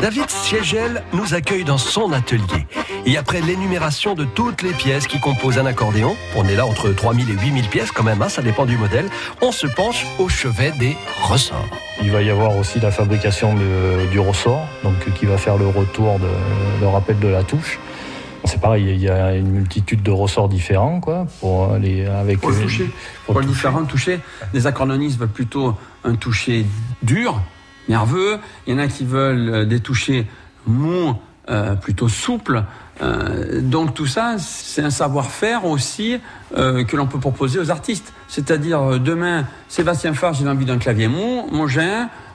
David Siegel nous accueille dans son atelier. Et après l'énumération de toutes les pièces qui composent un accordéon, on est là entre 3000 et 8000 pièces quand même, hein, ça dépend du modèle, on se penche au chevet des ressorts. Il va y avoir aussi la fabrication du ressort, donc qui va faire le retour, de, le rappel de la touche. C'est pareil, il y a une multitude de ressorts différents, quoi, pour les avec pour le toucher, pour, le différent toucher. Les accordéonistes veulent plutôt un toucher dur, nerveux. Il y en a qui veulent euh, des touchés mous, euh, plutôt souples. Euh, donc tout ça, c'est un savoir-faire aussi que l'on peut proposer aux artistes. C'est-à-dire demain, Sébastien Farge, j'ai envie d'un clavier mou,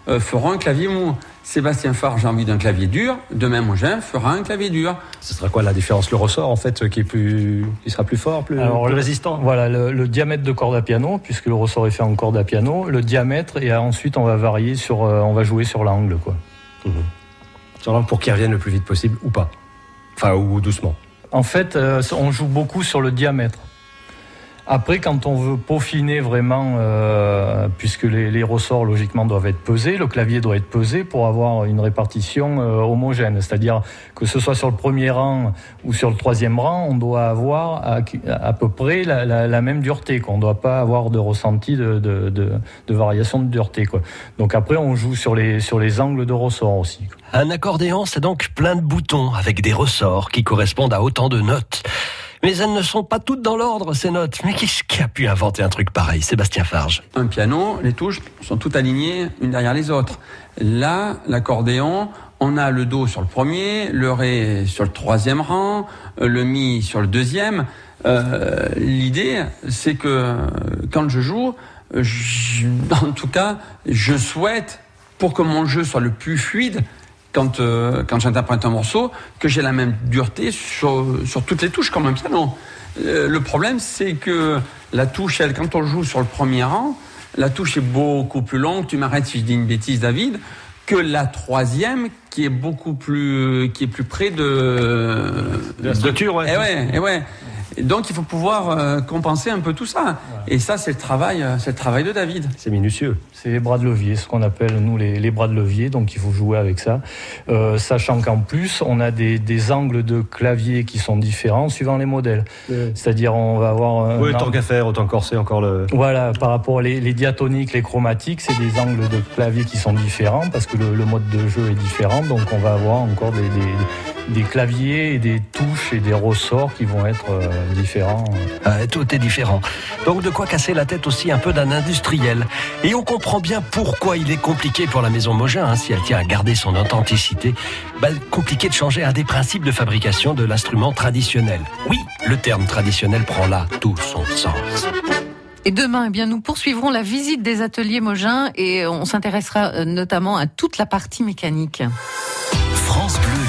Mongin fera un clavier mou. Sébastien Farge, j'ai envie d'un clavier dur, demain Mongin fera un clavier dur. Ce sera quoi la différence Le ressort en fait qui est plus, qui sera plus fort, plus, résistant? Voilà le, diamètre de corde à piano, puisque le ressort est fait en corde à piano, le diamètre et ensuite on va varier sur, on va jouer sur l'angle quoi. Mmh. Sur l'angle pour qu'il revienne le plus vite possible ou pas, enfin ou doucement. En fait, on joue beaucoup sur le diamètre. Après, quand on veut peaufiner vraiment, euh, puisque les, ressorts logiquement doivent être pesés, le clavier doit être pesé pour avoir une répartition euh, homogène. C'est-à-dire que ce soit sur le premier rang ou sur le troisième rang, on doit avoir à, peu près la, même dureté. On ne doit pas avoir de ressenti de, de, variation de dureté. Quoi. Donc après, on joue sur les, sur les angles de ressort aussi. Un accordéon, c'est donc plein de boutons avec des ressorts qui correspondent à autant de notes. Mais elles ne sont pas toutes dans l'ordre, ces notes. Mais qui, qui a pu inventer un truc pareil Sébastien Farge? Un piano, les touches sont toutes alignées une derrière les autres. Là, l'accordéon, on a le do sur le premier, le ré sur le troisième rang, euh, le mi sur le deuxième. Euh, L'idée, c'est que quand je joue, en tout cas, je souhaite, pour que mon jeu soit le plus fluide, quand, euh, quand j'interprète un morceau que j'ai la même dureté sur, sur toutes les touches comme un piano. Euh, le problème, c'est que la touche, elle, quand on joue sur le premier rang, la touche est beaucoup plus longue. Tu m'arrêtes si je dis une bêtise, David que la troisième qui est beaucoup plus qui est plus près de, de la structure ouais. Et ouais, et ouais donc il faut pouvoir euh, compenser un peu tout ça. Et ça, c'est le travail, euh, c'est le travail de David. C'est minutieux. C'est les bras de levier, ce qu'on appelle nous les, bras de levier. Donc il faut jouer avec ça, euh, sachant qu'en plus on a des, angles de clavier qui sont différents suivant les modèles. C'est-à-dire on va avoir. oui, tant qu'à faire, autant corser encore le. Voilà, par rapport aux les, diatoniques, les chromatiques, c'est des angles de clavier qui sont différents parce que le, mode de jeu est différent. Donc on va avoir encore des des claviers et des touches et des ressorts qui vont être euh, différents. Ah, tout est différent. Donc de quoi casser la tête aussi un peu d'un industriel. Et on comprend bien pourquoi il est compliqué pour la maison Mogin, hein, si elle tient à garder son authenticité, bah, compliqué de changer un des principes de fabrication de l'instrument traditionnel. Oui, le terme traditionnel prend là tout son sens. Et demain, eh bien, nous poursuivrons la visite des ateliers Mogin et on s'intéressera euh, notamment à toute la partie mécanique. France Bleu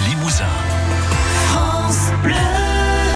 Limousin. France Bleu.